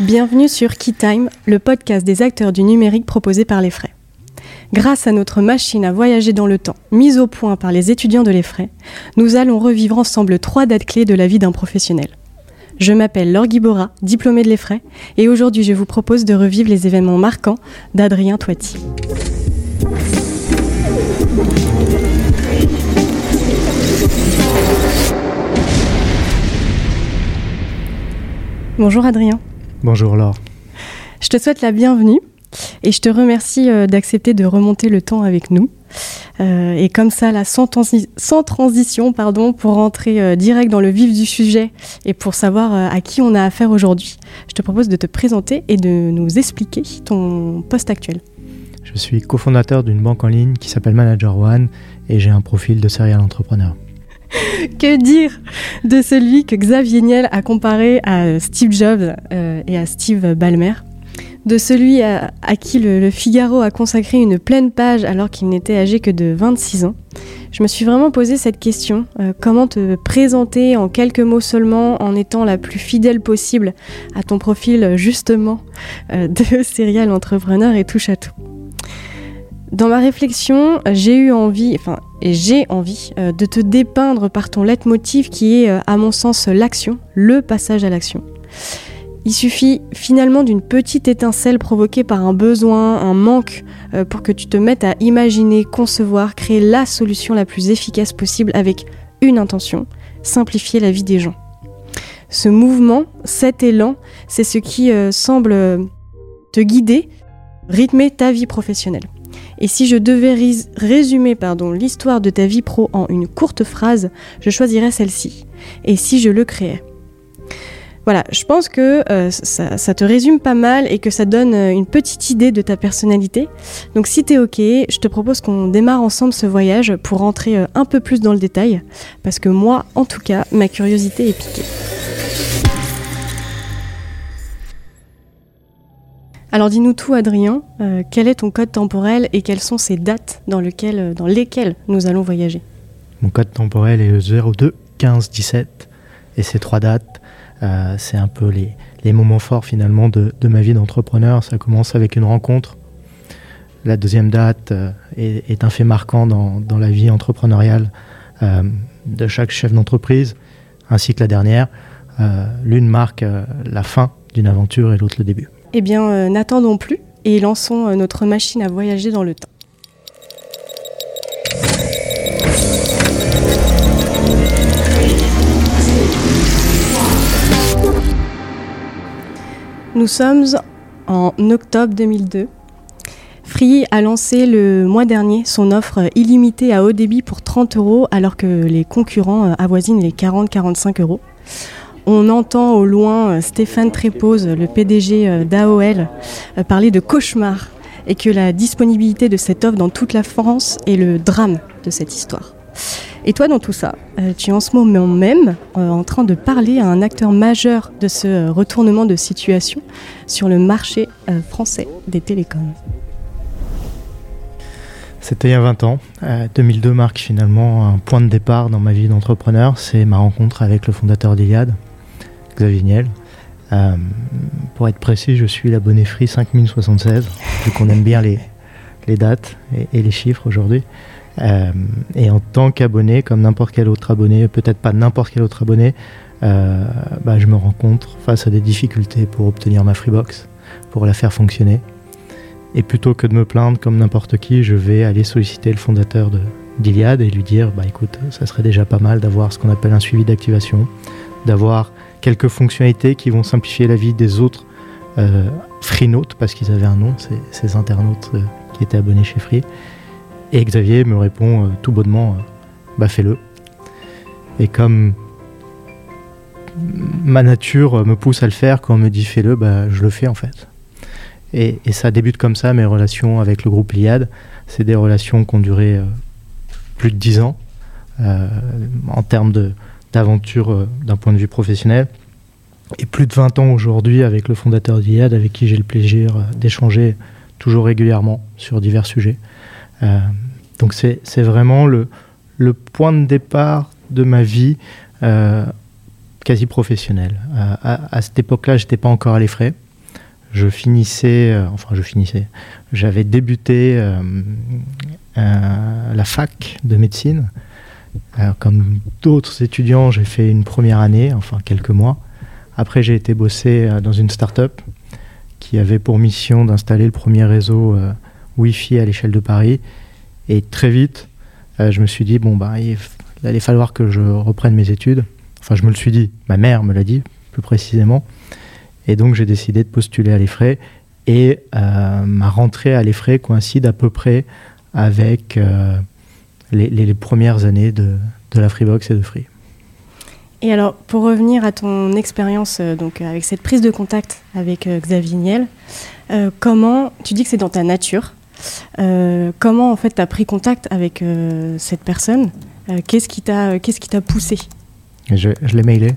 Bienvenue sur KeyTime, le podcast des acteurs du numérique proposé par les frais. Grâce à notre machine à voyager dans le temps, mise au point par les étudiants de l'EFRAY, nous allons revivre ensemble trois dates clés de la vie d'un professionnel. Je m'appelle Laure Guibora, diplômée de l'EFRAY, et aujourd'hui je vous propose de revivre les événements marquants d'Adrien Toiti. Bonjour Adrien. Bonjour Laure. Je te souhaite la bienvenue et je te remercie euh, d'accepter de remonter le temps avec nous. Euh, et comme ça, là, sans, transition, pardon, pour rentrer euh, direct dans le vif du sujet et pour savoir à qui on a affaire aujourd'hui, je te propose de te présenter et de nous expliquer ton poste actuel. Je suis cofondateur d'une banque en ligne qui s'appelle Manager One et j'ai un profil de serial entrepreneur. que dire de celui que Xavier Niel a comparé à Steve Jobs et à Steve Ballmer? De celui à, qui le, Figaro a consacré une pleine page alors qu'il n'était âgé que de 26 ans? Je me suis vraiment posé cette question, euh, comment te présenter en quelques mots seulement en étant la plus fidèle possible à ton profil justement euh, de serial entrepreneur et touche à tout? Dans ma réflexion, j'ai eu envie, enfin, et j'ai envie euh, de te dépeindre par ton leitmotiv qui est, à mon sens, l'action, le passage à l'action. Il suffit finalement d'une petite étincelle provoquée par un besoin, un manque, euh, pour que tu te mettes à imaginer, concevoir, créer la solution la plus efficace possible avec une intention, simplifier la vie des gens. Ce mouvement, cet élan, c'est ce qui euh, semble te guider, rythmer ta vie professionnelle. Et si je devais résumer l'histoire de ta vie pro en une courte phrase, je choisirais celle-ci. Et si je le créais? Voilà, je pense que euh, ça, te résume pas mal et que ça donne euh, une petite idée de ta personnalité. Donc si t'es ok, je te propose qu'on démarre ensemble ce voyage pour rentrer euh, un peu plus dans le détail, parce que moi, en tout cas, ma curiosité est piquée. Alors dis-nous tout, Adrien. quel est ton code temporel et quelles sont ces dates dans, dans lesquelles nous allons voyager Mon code temporel est 02 15 17 et ces trois dates euh, c'est un peu les, moments forts finalement de, ma vie d'entrepreneur. Ça commence avec une rencontre. La deuxième date euh, est, un fait marquant dans, la vie entrepreneuriale euh, de chaque chef d'entreprise, ainsi que la dernière. L'une marque la fin d'une aventure et l'autre le début. Eh bien, n'attendons plus et lançons notre machine à voyager dans le temps. Nous sommes en octobre 2002. Free a lancé le mois dernier son offre illimitée à haut débit pour 30 euros alors que les concurrents euh, avoisinent les 40-45 euros. On entend au loin euh, Stéphane Trépose, le PDG euh, d'AOL, parler de cauchemar et que la disponibilité de cette offre dans toute la France est le drame de cette histoire. Et toi, dans tout ça, euh, tu es en ce moment même euh, en train de parler à un acteur majeur de ce euh, retournement de situation sur le marché français des télécoms. C'était il y a 20 ans. 2002 marque finalement un point de départ dans ma vie d'entrepreneur. C'est ma rencontre avec le fondateur d'Iliad, Xavier Niel. pour être précis, je suis l'abonné Free 5076, vu qu'on aime bien les, les dates et les chiffres aujourd'hui. Euh, et en tant qu'abonné, comme n'importe quel autre abonné, peut-être pas n'importe quel autre abonné, euh, bah, je me rencontre face à des difficultés pour obtenir ma Freebox, pour la faire fonctionner. Et plutôt que de me plaindre comme n'importe qui, je vais aller solliciter le fondateur d'Iliad et lui dire bah écoute, ça serait déjà pas mal d'avoir ce qu'on appelle un suivi d'activation, d'avoir quelques fonctionnalités qui vont simplifier la vie des autres euh, parce qu'ils avaient un nom, ces, internautes euh, qui étaient abonnés chez Free. Et Xavier me répond euh, tout bonnement euh, Bah fais-le. Et comme ma nature me pousse à le faire, quand on me dit fais-le, bah, je le fais en fait. Et, ça débute comme ça, mes relations avec le groupe Liad. C'est des relations qui ont duré plus de 10 ans en termes d'aventure d'un point de vue professionnel. Et plus de 20 ans aujourd'hui avec le fondateur d'Iliad, avec qui j'ai le plaisir d'échanger toujours régulièrement sur divers sujets. Euh, donc c'est vraiment le, le, point de départ de ma vie euh, quasi professionnel. à, cette époque-là, j'étais pas encore à l'effray. Je finissais, enfin je finissais, j'avais débuté la fac de médecine. Comme d'autres étudiants, j'ai fait une première année, enfin quelques mois. Après, j'ai été bosser dans une start-up qui avait pour mission d'installer le premier réseau Wi-Fi à l'échelle de Paris. Et très vite, je me suis dit, bon, bah, il allait falloir que je reprenne mes études. Enfin, je me le suis dit, ma mère me l'a dit plus précisément. Et donc, j'ai décidé de postuler à l'EFRAY. Et euh, ma rentrée à l'EFRAY coïncide à peu près avec euh, les, premières années de, la Freebox et de Free. Et alors, pour revenir à ton expérience euh, donc avec cette prise de contact avec Xavier Niel, comment tu dis que c'est dans ta nature Comment en fait tu as pris contact avec cette personne euh, qu'est-ce qui t'a qu'est-ce qui t'a poussé? Je, je l'ai mailé.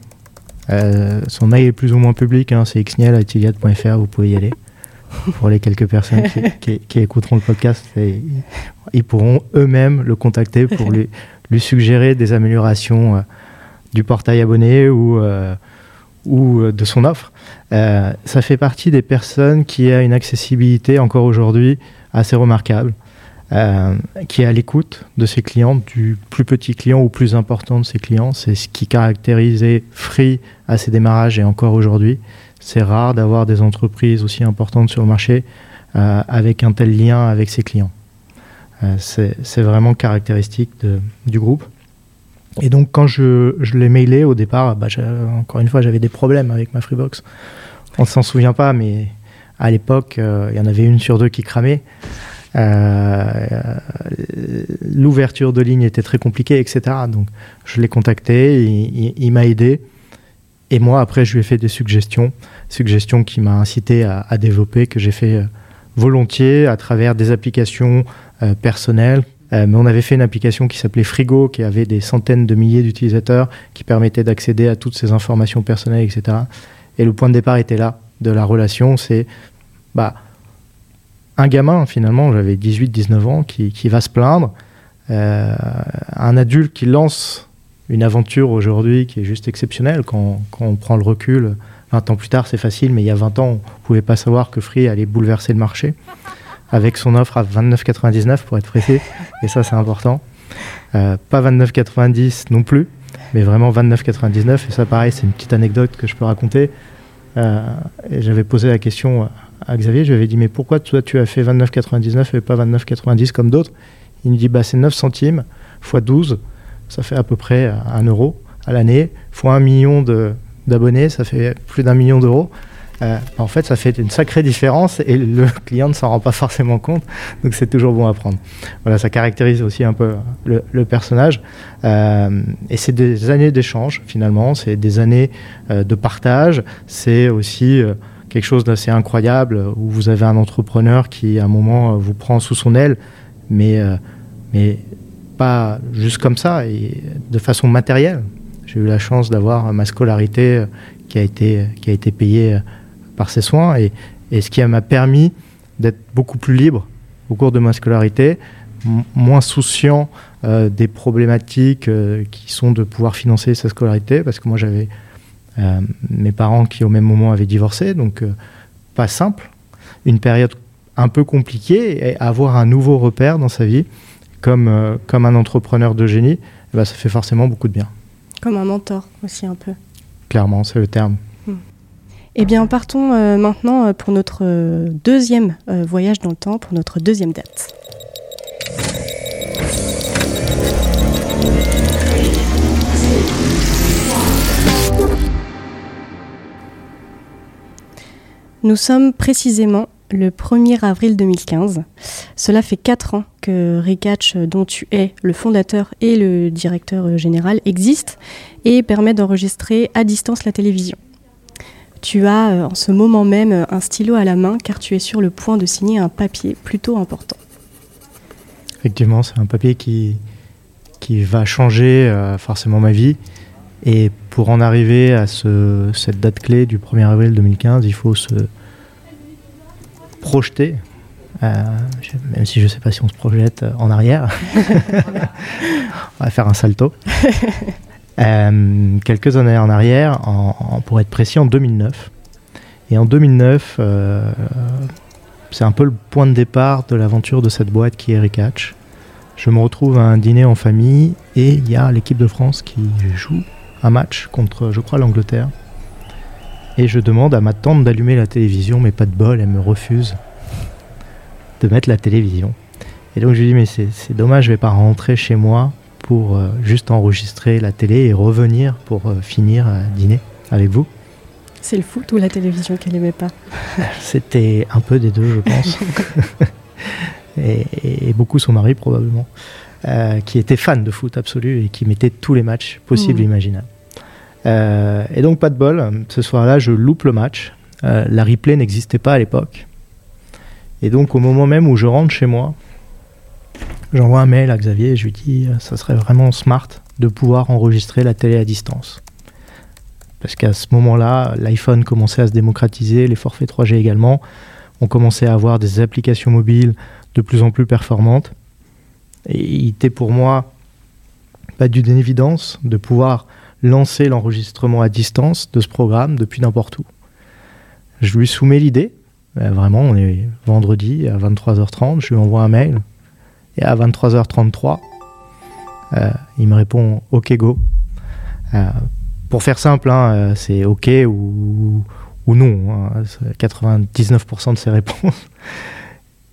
Euh, son mail est plus ou moins public, hein, c'est xniel.fr, vous pouvez y aller. Pour les quelques personnes qui, qui, écouteront le podcast, ils pourront eux-mêmes le contacter pour lui, lui suggérer des améliorations euh, du portail abonné ou, ou de son offre. ça fait partie des personnes qui a une accessibilité encore aujourd'hui assez remarquable. Euh, qui est à l'écoute de ses clients, du plus petit client au plus important de ses clients. C'est ce qui caractérisait Free à ses démarrages et encore aujourd'hui. C'est rare d'avoir des entreprises aussi importantes sur le marché euh, avec un tel lien avec ses clients. Euh, c'est vraiment caractéristique du groupe. Et donc quand je, l'ai mailé au départ, bah, encore une fois j'avais des problèmes avec ma Freebox. On ne s'en souvient pas, mais à l'époque, il y en avait une sur deux qui cramait. Euh, l'ouverture de ligne était très compliquée, etc. Donc je l'ai contacté, il, m'a aidé. Et moi, après, je lui ai fait des suggestions, suggestions qui m'a incité à, développer, que j'ai fait euh, volontiers à travers des applications euh, personnelles. mais on avait fait une application qui s'appelait Frigo, qui avait des centaines de milliers d'utilisateurs, qui permettait d'accéder à toutes ces informations personnelles, etc. Et le point de départ était là, de la relation, c'est bah, un gamin, finalement, j'avais 18-19 ans, qui, va se plaindre, euh, un adulte qui lance une aventure aujourd'hui qui est juste exceptionnelle quand, on prend le recul. 20 ans plus tard, c'est facile, mais il y a 20 ans, on ne pouvait pas savoir que Free allait bouleverser le marché avec son offre à 29,99 pour être précis, et ça c'est important. Euh, pas 29,90 non plus, mais vraiment 29,99. Et ça, pareil, c'est une petite anecdote que je peux raconter. Euh, j'avais posé la question à Xavier, je lui avais dit mais pourquoi toi tu as fait 29,99 et pas 29,90 comme d'autres? Il me dit bah c'est 9 centimes x 12, ça fait à peu près 1 euro à l'année, fois 1 million d'abonnés, ça fait plus d'un million d'euros. Euh, en fait, ça fait une sacrée différence et le client ne s'en rend pas forcément compte, donc c'est toujours bon à prendre. Voilà, ça caractérise aussi un peu le, personnage. Euh, et c'est des années d'échange finalement, c'est des années euh, de partage, c'est aussi quelque chose d'assez incroyable où vous avez un entrepreneur qui, à un moment, vous prend sous son aile, mais, mais pas juste comme ça, et de façon matérielle. J'ai eu la chance d'avoir ma scolarité euh, qui a été, qui a été payée euh, par ses soins, et, et ce qui m'a permis d'être beaucoup plus libre au cours de ma scolarité, moins souciant des problématiques qui sont de pouvoir financer sa scolarité, parce que moi j'avais euh, mes parents qui au même moment avaient divorcé, donc euh, pas simple. Une période un peu compliquée et avoir un nouveau repère dans sa vie comme, euh, comme un entrepreneur de génie, eh ben, ça fait forcément beaucoup de bien. Comme un mentor aussi un peu. Clairement, c'est le terme. Hmm. Eh bien, partons maintenant pour notre deuxième voyage dans le temps, pour notre deuxième date. Nous sommes précisément le 1er avril 2015. Cela fait 4 ans que Ricatch, dont tu es le fondateur et le directeur général, existe et permet d'enregistrer à distance la télévision. Tu as euh, en ce moment même un stylo à la main car tu es sur le point de signer un papier plutôt important. Effectivement, c'est un papier qui, va changer euh, forcément ma vie et pour en arriver à ce, cette date clé du 1er avril 2015, il faut se projeter, euh, même si je ne sais pas si on se projette en arrière. on va faire un salto. Euh, quelques années en arrière, en, pour être précis, en 2009. Et en 2009, euh, c'est un peu le point de départ de l'aventure de cette boîte qui est Recatch. Je me retrouve à un dîner en famille et il y a l'équipe de France qui joue un match contre, je crois, l'Angleterre. Et je demande à ma tante d'allumer la télévision, mais pas de bol, elle me refuse de mettre la télévision. Et donc je lui dis, mais c'est dommage, je vais pas rentrer chez moi pour euh, juste enregistrer la télé et revenir pour euh, finir à dîner avec vous. C'est le foot ou la télévision qu'elle aimait pas? C'était un peu des deux, je pense. et, beaucoup son mari probablement, euh, qui était fan de foot absolu et qui mettait tous les matchs possibles et mmh. imaginables. Et donc pas de bol, ce soir-là je loupe le match. la replay n'existait pas à l'époque. Et donc au moment même où je rentre chez moi, J'envoie un mail à Xavier et je lui dis euh, ça serait vraiment smart de pouvoir enregistrer la télé à distance. Parce qu'à ce moment-là, l'iPhone commençait à se démocratiser, les forfaits 3G également. On commençait à avoir des applications mobiles de plus en plus performantes. Et il était pour moi pas d'une évidence de pouvoir lancer l'enregistrement à distance de ce programme depuis n'importe où. Je lui soumets l'idée. Euh, vraiment, on est vendredi à 23h30, je lui envoie un mail. Et à 23h33, euh, il me répond OK go. Euh, pour faire simple, hein, c'est OK ou, ou non. 99% hein, de ses réponses.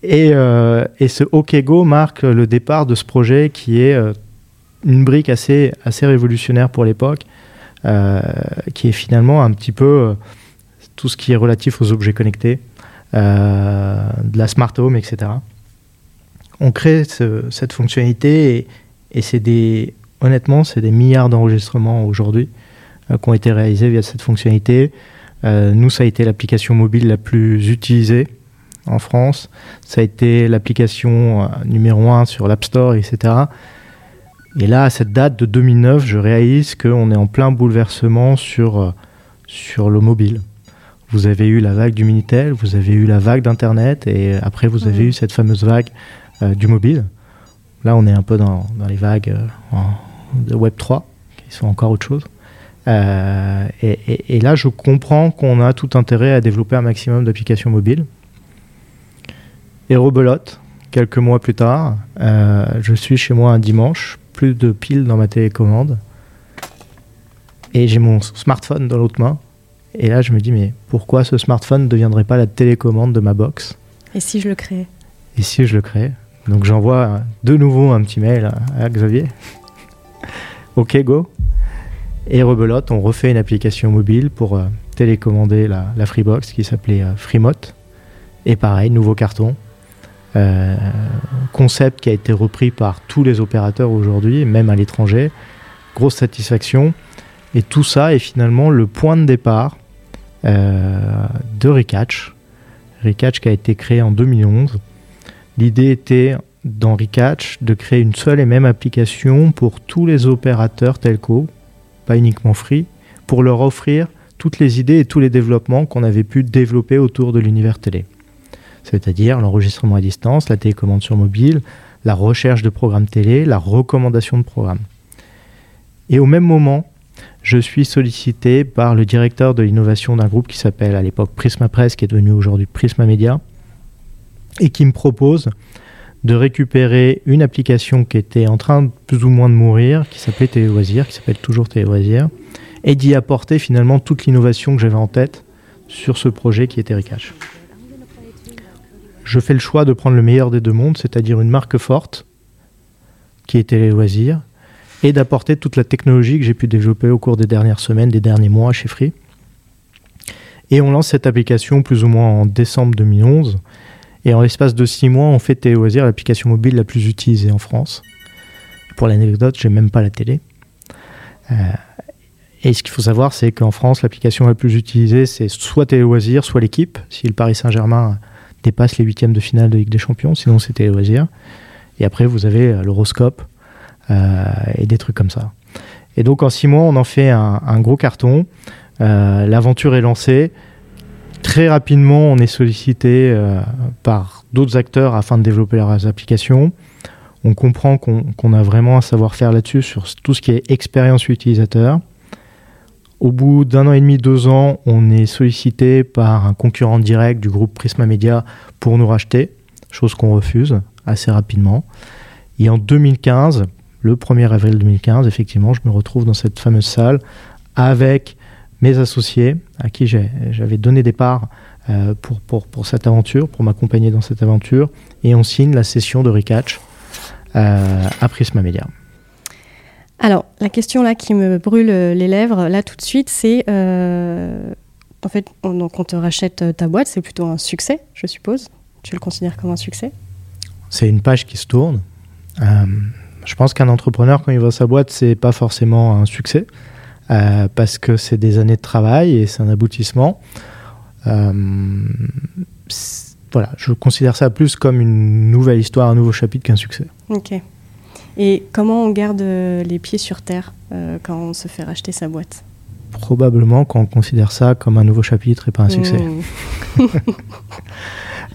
Et, et, ce OK Go marque le départ de ce projet qui est une brique assez, assez révolutionnaire pour l'époque, qui est finalement un petit peu tout ce qui est relatif aux objets connectés, de la smart home, etc on crée cette fonctionnalité et, c'est des, honnêtement, c'est des milliards d'enregistrements aujourd'hui euh, qui ont été réalisés via cette fonctionnalité. Euh, nous, ça a été l'application mobile la plus utilisée en France. Ça a été l'application euh, numéro un sur l'App Store, etc. Et là, à cette date de 2009, je réalise qu'on est en plein bouleversement sur, sur le mobile. Vous avez eu la vague du Minitel, vous avez eu la vague d'Internet, et après, vous avez eu cette fameuse vague euh, du mobile. Là, on est un peu dans, les vagues euh, de Web 3, qui sont encore autre chose. Euh, et, là, je comprends qu'on a tout intérêt à développer un maximum d'applications mobiles. Et rebelote, quelques mois plus tard, je suis chez moi un dimanche, plus de piles dans ma télécommande, et j'ai mon smartphone dans l'autre main. Et là, je me dis, mais pourquoi ce smartphone ne deviendrait pas la télécommande de ma box? Et si je le crée? Et si je le crée? Donc j'envoie de nouveau un petit mail à, Xavier. ok, go. Et rebelote, on refait une application mobile pour euh, télécommander la, Freebox qui s'appelait euh, Freemote. Et pareil, nouveau carton. Euh, concept qui a été repris par tous les opérateurs aujourd'hui, même à l'étranger. Grosse satisfaction. Et tout ça est finalement le point de départ de Recatch. Recatch qui a été créé en 2011 L'idée était dans Recatch de créer une seule et même application pour tous les opérateurs telco, pas uniquement free, pour leur offrir toutes les idées et tous les développements qu'on avait pu développer autour de l'univers télé. C'est-à-dire l'enregistrement à distance, la télécommande sur mobile, la recherche de programmes télé, la recommandation de programmes. Et au même moment, je suis sollicité par le directeur de l'innovation d'un groupe qui s'appelle à l'époque Prisma Press, qui est devenu aujourd'hui Prisma Media, et qui me propose de récupérer une application qui était en train plus ou moins de mourir, qui s'appelait Téléloisirs, qui s'appelle toujours Téléloisirs, et d'y apporter finalement toute l'innovation que j'avais en tête sur ce projet qui était Recache. Je fais le choix de prendre le meilleur des deux mondes, c'est-à-dire une marque forte, qui est Téléloisirs, et d'apporter toute la technologie que j'ai pu développer au cours des dernières semaines, des derniers mois chez Free. Et on lance cette application plus ou moins en décembre 2011. Et en l'espace de six mois, on fait Téléloisirs l'application mobile la plus utilisée en France. Pour l'anecdote, j'ai même pas la télé. Euh, et ce qu'il faut savoir, c'est qu'en France, l'application la plus utilisée, c'est soit Téléloisirs, soit l'équipe. Si le Paris Saint-Germain dépasse les huitièmes de finale de Ligue des Champions, sinon c'est Téléloisirs. Et après, vous avez euh, l'horoscope euh, et des trucs comme ça. Et donc en six mois, on en fait un, gros carton. L'aventure est lancée. Très rapidement, on est sollicité euh, par d'autres acteurs afin de développer leurs applications. On comprend qu'on a vraiment un savoir-faire là-dessus sur tout ce qui est expérience utilisateur. Au bout d'un an et demi, deux ans, on est sollicité par un concurrent direct du groupe Prisma Media pour nous racheter, chose qu'on refuse assez rapidement. Et en 2015, le 1er avril 2015, effectivement, je me retrouve dans cette fameuse salle avec mes associés à qui j'avais donné des parts euh, pour, cette aventure, pour m'accompagner dans cette aventure, et on signe la session de Recatch euh, à Prisma Media. Alors, la question là qui me brûle les lèvres, là tout de suite, c'est euh, en fait, on, donc on te rachète ta boîte, c'est plutôt un succès, je suppose. Tu le considères comme un succès? C'est une page qui se tourne. je pense qu'un entrepreneur, quand il voit sa boîte, c'est pas forcément un succès. Euh, parce que c'est des années de travail et c'est un aboutissement. Euh, voilà, je considère ça plus comme une nouvelle histoire, un nouveau chapitre qu'un succès. Ok. Et comment on garde euh, les pieds sur terre quand on se fait racheter sa boîte? Probablement quand on considère ça comme un nouveau chapitre et pas un succès. Hmm.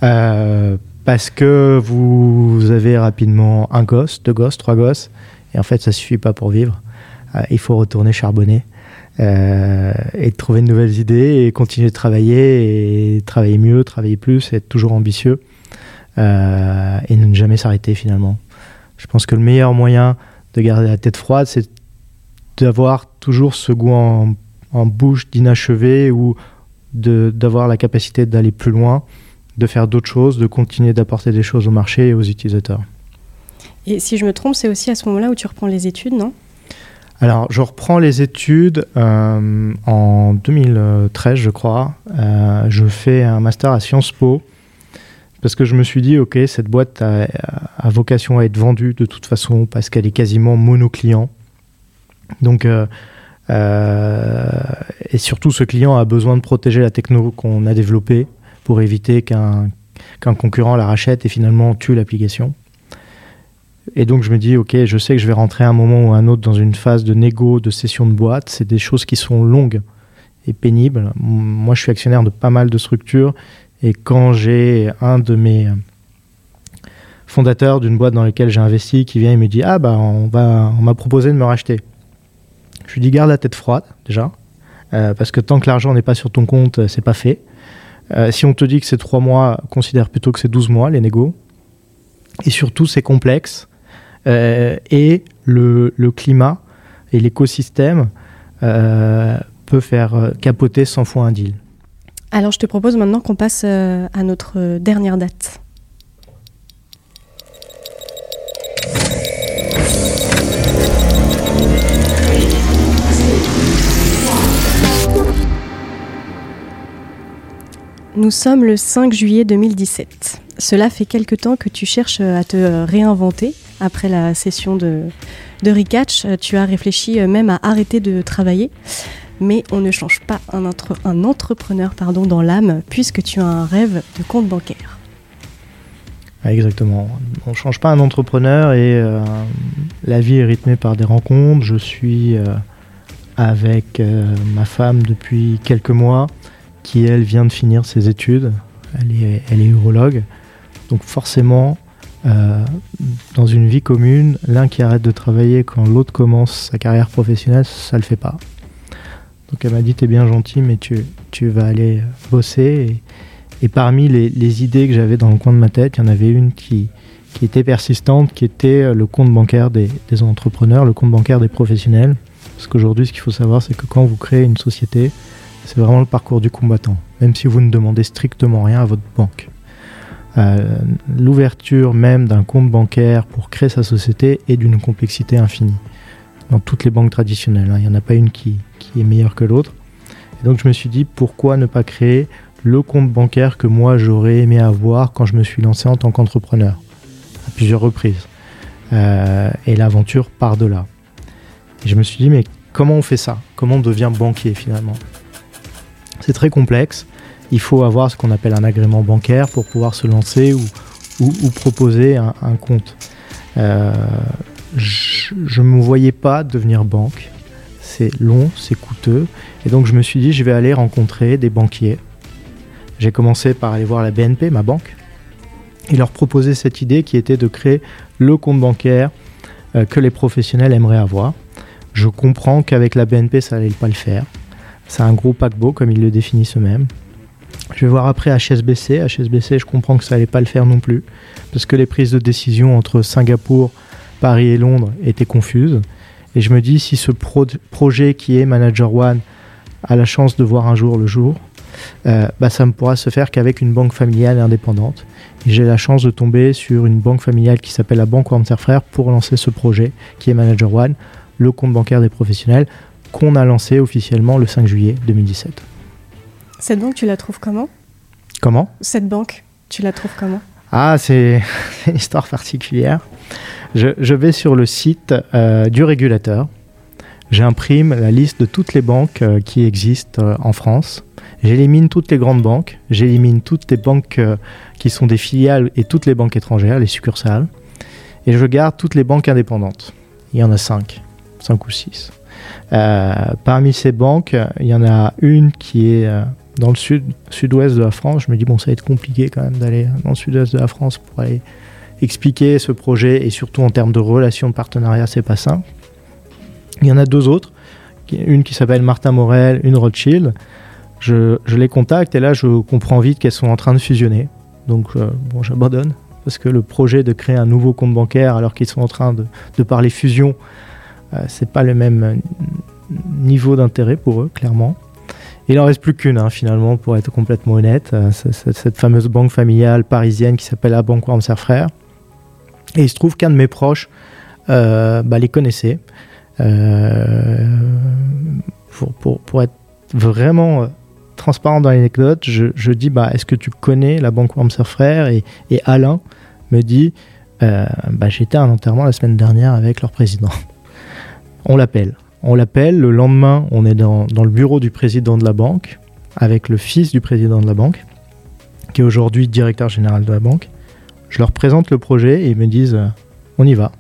parce que vous avez rapidement un gosse, deux gosses, trois gosses, et en fait ça suffit pas pour vivre. Euh, il faut retourner charbonner. Euh, et trouver de nouvelles idées et continuer de travailler et travailler mieux, travailler plus, être toujours ambitieux euh, et ne jamais s'arrêter finalement. Je pense que le meilleur moyen de garder la tête froide, c'est d'avoir toujours ce goût en, bouche d'inachevé ou d'avoir la capacité d'aller plus loin, de faire d'autres choses, de continuer d'apporter des choses au marché et aux utilisateurs. Et si je me trompe, c'est aussi à ce moment-là où tu reprends les études, non? Alors, je reprends les études euh, en 2013, je crois. Euh, je fais un master à Sciences Po parce que je me suis dit, ok, cette boîte a, vocation à être vendue de toute façon parce qu'elle est quasiment mono-client. Donc, euh, et surtout, ce client a besoin de protéger la techno qu'on a développée pour éviter qu'un concurrent la rachète et finalement tue l'application. Et donc je me dis, ok, je sais que je vais rentrer à un moment ou à un autre dans une phase de négo, de session de boîte. C'est des choses qui sont longues et pénibles. Moi, je suis actionnaire de pas mal de structures. Et quand j'ai un de mes fondateurs d'une boîte dans laquelle j'ai investi qui vient et me dit, ah bah on m'a proposé de me racheter. Je lui dis, garde la tête froide déjà, euh, parce que tant que l'argent n'est pas sur ton compte, c'est pas fait. Euh, si on te dit que c'est 3 mois, considère plutôt que c'est 12 mois les négos. Et surtout, c'est complexe. Euh, et le, climat et l'écosystème peut faire capoter 100 fois un deal. Alors je te propose maintenant qu'on passe à notre dernière date. Nous sommes le 5 juillet 2017. Cela fait quelque temps que tu cherches à te réinventer après la session de, de Recatch. Tu as réfléchi même à arrêter de travailler. Mais on ne change pas un, entrepreneur pardon, dans l'âme puisque tu as un rêve de compte bancaire. Exactement. On ne change pas un entrepreneur et euh, la vie est rythmée par des rencontres. Je suis euh, avec euh, ma femme depuis quelques mois qui, elle, vient de finir ses études. Elle est, urologue. Donc forcément, dans une vie commune, l'un qui arrête de travailler quand l'autre commence sa carrière professionnelle, ça le fait pas. Donc elle m'a dit, t'es bien gentil, mais tu, tu vas aller bosser. Et, parmi les, idées que j'avais dans le coin de ma tête, il y en avait une qui, qui était persistante, qui était le compte bancaire des, des entrepreneurs, le compte bancaire des professionnels. Parce qu'aujourd'hui, ce qu'il faut savoir, c'est que quand vous créez une société, c'est vraiment le parcours du combattant, même si vous ne demandez strictement rien à votre banque. Euh, l'ouverture même d'un compte bancaire pour créer sa société est d'une complexité infinie. Dans toutes les banques traditionnelles, hein. il n'y en a pas une qui, qui est meilleure que l'autre. Et donc je me suis dit, pourquoi ne pas créer le compte bancaire que moi j'aurais aimé avoir quand je me suis lancé en tant qu'entrepreneur, à plusieurs reprises. Euh, et l'aventure part de là. Et je me suis dit, mais comment on fait ça? Comment on devient banquier finalement? C'est très complexe il faut avoir ce qu'on appelle un agrément bancaire pour pouvoir se lancer ou, ou, proposer un, compte. Euh, je ne me voyais pas devenir banque. C'est long, c'est coûteux. Et donc je me suis dit, je vais aller rencontrer des banquiers. J'ai commencé par aller voir la BNP, ma banque. et leur proposer cette idée qui était de créer le compte bancaire euh, que les professionnels aimeraient avoir. Je comprends qu'avec la BNP, ça n'allait pas le faire. C'est un gros paquebot, comme ils le définissent eux-mêmes. Je vais voir après HSBC. HSBC, je comprends que ça n'allait pas le faire non plus, parce que les prises de décision entre Singapour, Paris et Londres étaient confuses. Et je me dis, si ce projet qui est Manager One a la chance de voir un jour le jour, euh, bah, ça ne pourra se faire qu'avec une banque familiale indépendante. Et j'ai la chance de tomber sur une banque familiale qui s'appelle la Banque Wormser Frères pour lancer ce projet qui est Manager One, le compte bancaire des professionnels, qu'on a lancé officiellement le 5 juillet 2017. Cette banque, tu la trouves comment? Comment? Cette banque, tu la trouves comment? Ah, c'est une histoire particulière. Je, vais sur le site euh, du régulateur. J'imprime la liste de toutes les banques euh, qui existent euh, en France. J'élimine toutes les grandes banques. J'élimine toutes les banques qui sont des filiales et toutes les banques étrangères, les succursales. Et je garde toutes les banques indépendantes. Il y en a cinq, cinq ou six. parmi ces banques, il y en a une qui est dans le sud, sud-ouest de la France. Je me dis, bon, ça va être compliqué quand même d'aller dans le sud-ouest de la France pour aller expliquer ce projet et surtout en termes de relations de partenariat, c'est pas simple. Il y en a deux autres, une qui s'appelle Martin Morel, une Rothschild. Je, les contacte et là je comprends vite qu'elles sont en train de fusionner. Donc euh, bon, j'abandonne parce que le projet de créer un nouveau compte bancaire alors qu'ils sont en train de, parler fusion, euh, c'est pas le même niveau d'intérêt pour eux, clairement. Il en reste plus qu'une, hein, finalement, pour être complètement honnête. Euh, cette fameuse banque familiale parisienne qui s'appelle la Banque Wormser Frères. Et il se trouve qu'un de mes proches euh, bah, les connaissait. Euh, pour, être vraiment transparent dans l'anecdote, je, dis bah, Est-ce que tu connais la Banque Wormser Frères et, Alain me dit bah, J'étais à un enterrement la semaine dernière avec leur président. On l'appelle. On l'appelle, le lendemain, on est dans, le bureau du président de la banque, avec le fils du président de la banque, qui est aujourd'hui directeur général de la banque. Je leur présente le projet et ils me disent euh, on y va.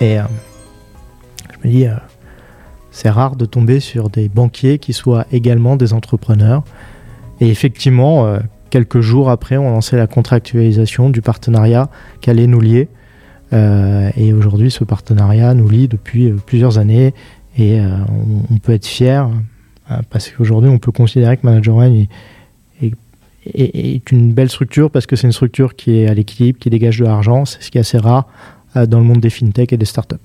Et euh, je me dis euh, c'est rare de tomber sur des banquiers qui soient également des entrepreneurs. Et effectivement, quelques jours après, on lançait la contractualisation du partenariat qui allait nous lier et aujourd'hui, ce partenariat nous lie depuis euh, plusieurs années et euh, on, peut être fier parce qu'aujourd'hui, on peut considérer que Manager One est, une belle structure parce que c'est une structure qui est à l'équilibre, qui dégage de l'argent. C'est ce qui est assez rare dans le monde des fintech et des startups.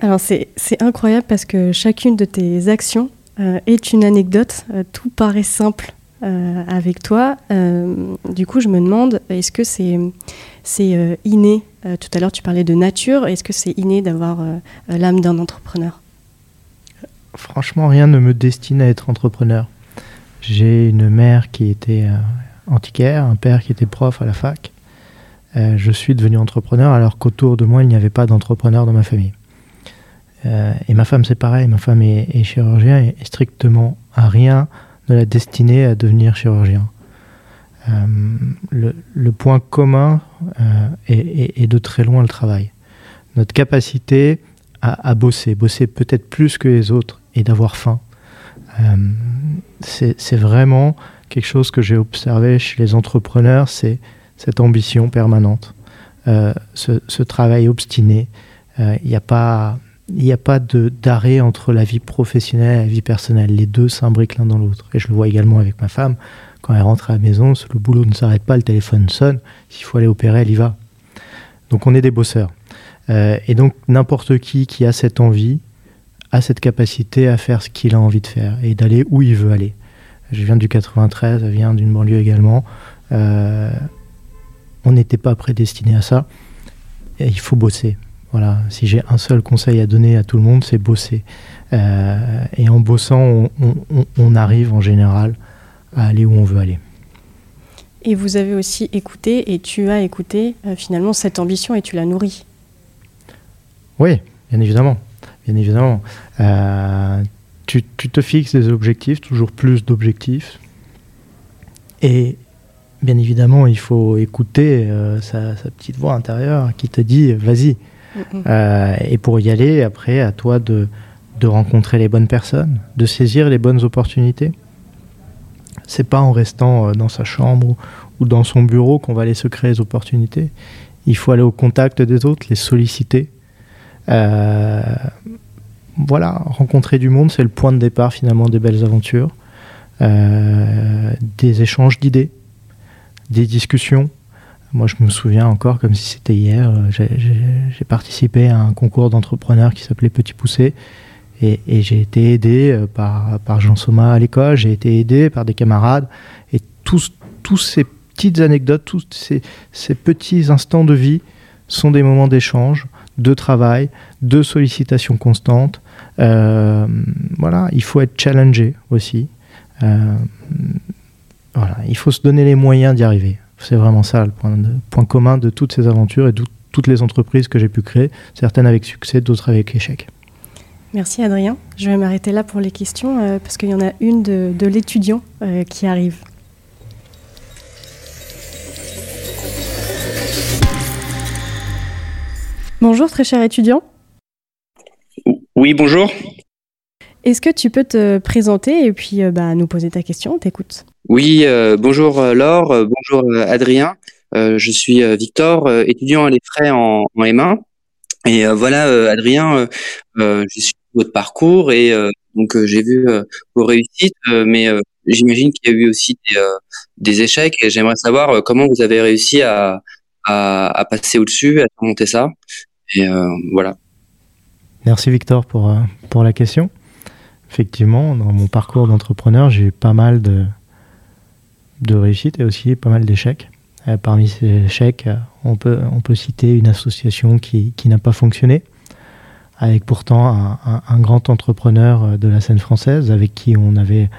Alors c'est incroyable parce que chacune de tes actions est une anecdote. tout paraît simple avec toi. du coup, je me demande, est-ce que c'est c'est inné euh, tout à l'heure, tu parlais de nature. Est-ce que c'est inné d'avoir euh, euh, l'âme d'un entrepreneur? Franchement, rien ne me destine à être entrepreneur. J'ai une mère qui était antiquaire, un père qui était prof à la fac. je suis devenu entrepreneur alors qu'autour de moi, il n'y avait pas d'entrepreneur dans ma famille. et ma femme, c'est pareil. Ma femme est, est chirurgien et strictement à rien ne la destinée à devenir chirurgien. Euh, le, point commun euh, est, de très loin le travail. Notre capacité à, bosser, bosser peut-être plus que les autres et d'avoir faim, euh, c'est vraiment quelque chose que j'ai observé chez les entrepreneurs, c'est cette ambition permanente, ce, travail obstiné. Il n'y a pas, il a pas d'arrêt entre la vie professionnelle et la vie personnelle. Les deux s'imbriquent l'un dans l'autre. Et je le vois également avec ma femme. Quand elle rentre à la maison, le boulot ne s'arrête pas, le téléphone sonne. S'il faut aller opérer, elle y va. Donc on est des bosseurs. Euh, et donc n'importe qui qui a cette envie a cette capacité à faire ce qu'il a envie de faire et d'aller où il veut aller. Je viens du 93, je viens d'une banlieue également. Euh, on n'était pas prédestiné à ça. Et il faut bosser. Voilà. Si j'ai un seul conseil à donner à tout le monde, c'est bosser. Euh, et en bossant, on, arrive en général à aller où on veut aller. Et vous avez aussi écouté, et tu as écouté euh, finalement cette ambition et tu l'as nourrie. Oui, bien évidemment. Bien évidemment. Euh, tu, te fixes des objectifs, toujours plus d'objectifs. Et bien évidemment, il faut écouter euh, sa, petite voix intérieure qui te dit vas-y. Et pour y aller, après, à toi de, de rencontrer les bonnes personnes, de saisir les bonnes opportunités c'est pas en restant euh, dans sa chambre ou dans son bureau qu'on va aller se créer des opportunités. Il faut aller au contact des autres, les solliciter. Euh, voilà, rencontrer du monde, c'est le point de départ finalement des belles aventures. Euh, des échanges d'idées, des discussions. Moi, je me souviens encore comme si c'était hier, euh, j'ai participé à un concours d'entrepreneurs qui s'appelait Petit Poussé. Et, j'ai été aidé par, par Jean Soma à l'école, j'ai été aidé par des camarades. Et tous, tous ces petites anecdotes, tous ces, ces petits instants de vie sont des moments d'échange, de travail, de sollicitation constante. Euh, voilà, il faut être challengé aussi. Euh, voilà, il faut se donner les moyens d'y arriver. C'est vraiment ça le point, de, point commun de toutes ces aventures et de toutes les entreprises que j'ai pu créer, certaines avec succès, d'autres avec échec. Merci Adrien. Je vais m'arrêter là pour les questions euh, parce qu'il y en a une de, de l'étudiant qui arrive. Bonjour très cher étudiant. Oui, bonjour. Est-ce que tu peux te présenter et puis euh, bah, nous poser ta question? T'écoute. Oui, euh, bonjour euh, Laure, bonjour Adrien. je suis Victor, étudiant à l'EFRAY en, en, M1. Et voilà, Adrien, j'ai suivi votre parcours et donc j'ai vu vos réussites, mais j'imagine qu'il y a eu aussi des, des échecs et j'aimerais savoir comment vous avez réussi à, à, à passer au-dessus, à surmonter ça. Et euh, voilà. Merci Victor pour, pour la question. Effectivement, dans mon parcours d'entrepreneur, j'ai eu pas mal de, réussites et aussi pas mal d'échecs. Euh, parmi ces échecs, on peut, on peut citer une association qui, qui n'a pas fonctionné, avec pourtant un, un, grand entrepreneur de la scène française avec qui on avait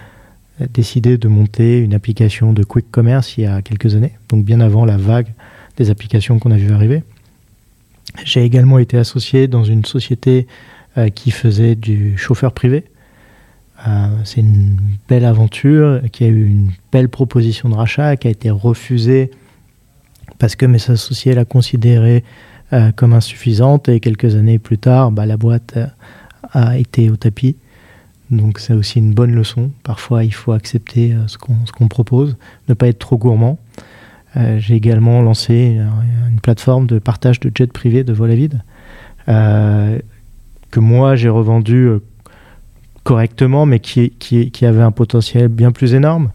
décidé de monter une application de quick commerce il y a quelques années, donc bien avant la vague des applications qu'on a vu arriver. J'ai également été associé dans une société euh, qui faisait du chauffeur privé. Euh, c'est une belle aventure qui a eu une belle proposition de rachat qui a été refusée parce que mes associés la considéraient euh, comme insuffisante et quelques années plus tard, bah, la boîte a été au tapis. Donc c'est aussi une bonne leçon. Parfois, il faut accepter ce qu'on propose, ne pas être trop gourmand. Euh, j'ai également lancé une, plateforme de partage de jets privés de vol à vide euh, que moi j'ai revendu euh, correctement, mais qui, avait un potentiel bien plus énorme.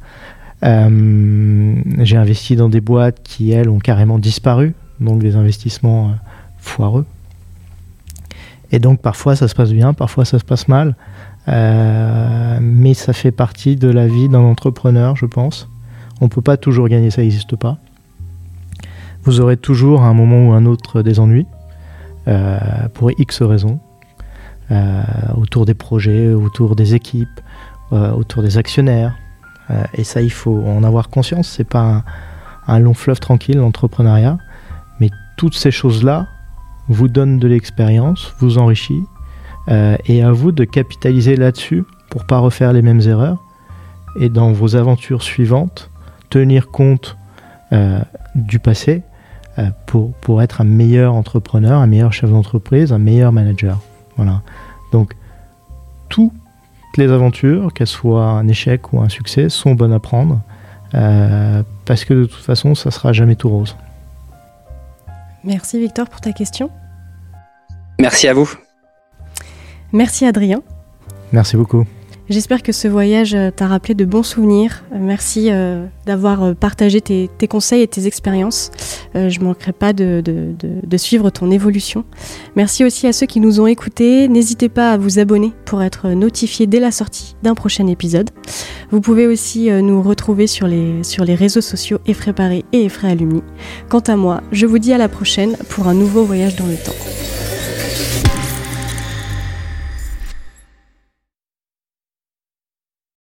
j'ai investi dans des boîtes qui, elles, ont carrément disparu, donc des investissements foireux. Et donc parfois ça se passe bien, parfois ça se passe mal, mais ça fait partie de la vie d'un entrepreneur, je pense. On ne peut pas toujours gagner, ça n'existe pas. Vous aurez toujours à un moment ou un autre des ennuis, euh, pour X raisons, euh, autour des projets, autour des équipes, euh, autour des actionnaires. et ça, il faut en avoir conscience. C'est pas un, long fleuve tranquille, l'entrepreneuriat, mais toutes ces choses-là vous donnent de l'expérience, vous enrichissent, et à vous de capitaliser là-dessus pour pas refaire les mêmes erreurs. Et dans vos aventures suivantes, tenir compte euh, du passé euh, pour, pour être un meilleur entrepreneur, un meilleur chef d'entreprise, un meilleur manager. Voilà. Donc, toutes les aventures, qu'elles soient un échec ou un succès, sont bonnes à prendre euh, parce que de toute façon, ça sera jamais tout rose. Merci Victor pour ta question. Merci à vous. Merci Adrien. Merci beaucoup. J'espère que ce voyage euh, t'a rappelé de bons souvenirs. Euh, merci euh, d'avoir partagé tes, conseils et tes expériences. je ne manquerai pas de, suivre ton évolution. Merci aussi à ceux qui nous ont écoutés. N'hésitez pas à vous abonner pour être notifié dès la sortie d'un prochain épisode. Vous pouvez aussi nous retrouver sur les, sur les réseaux sociaux Effray Paris et Effray Alumni. Quant à moi, je vous dis à la prochaine pour un nouveau voyage dans le temps.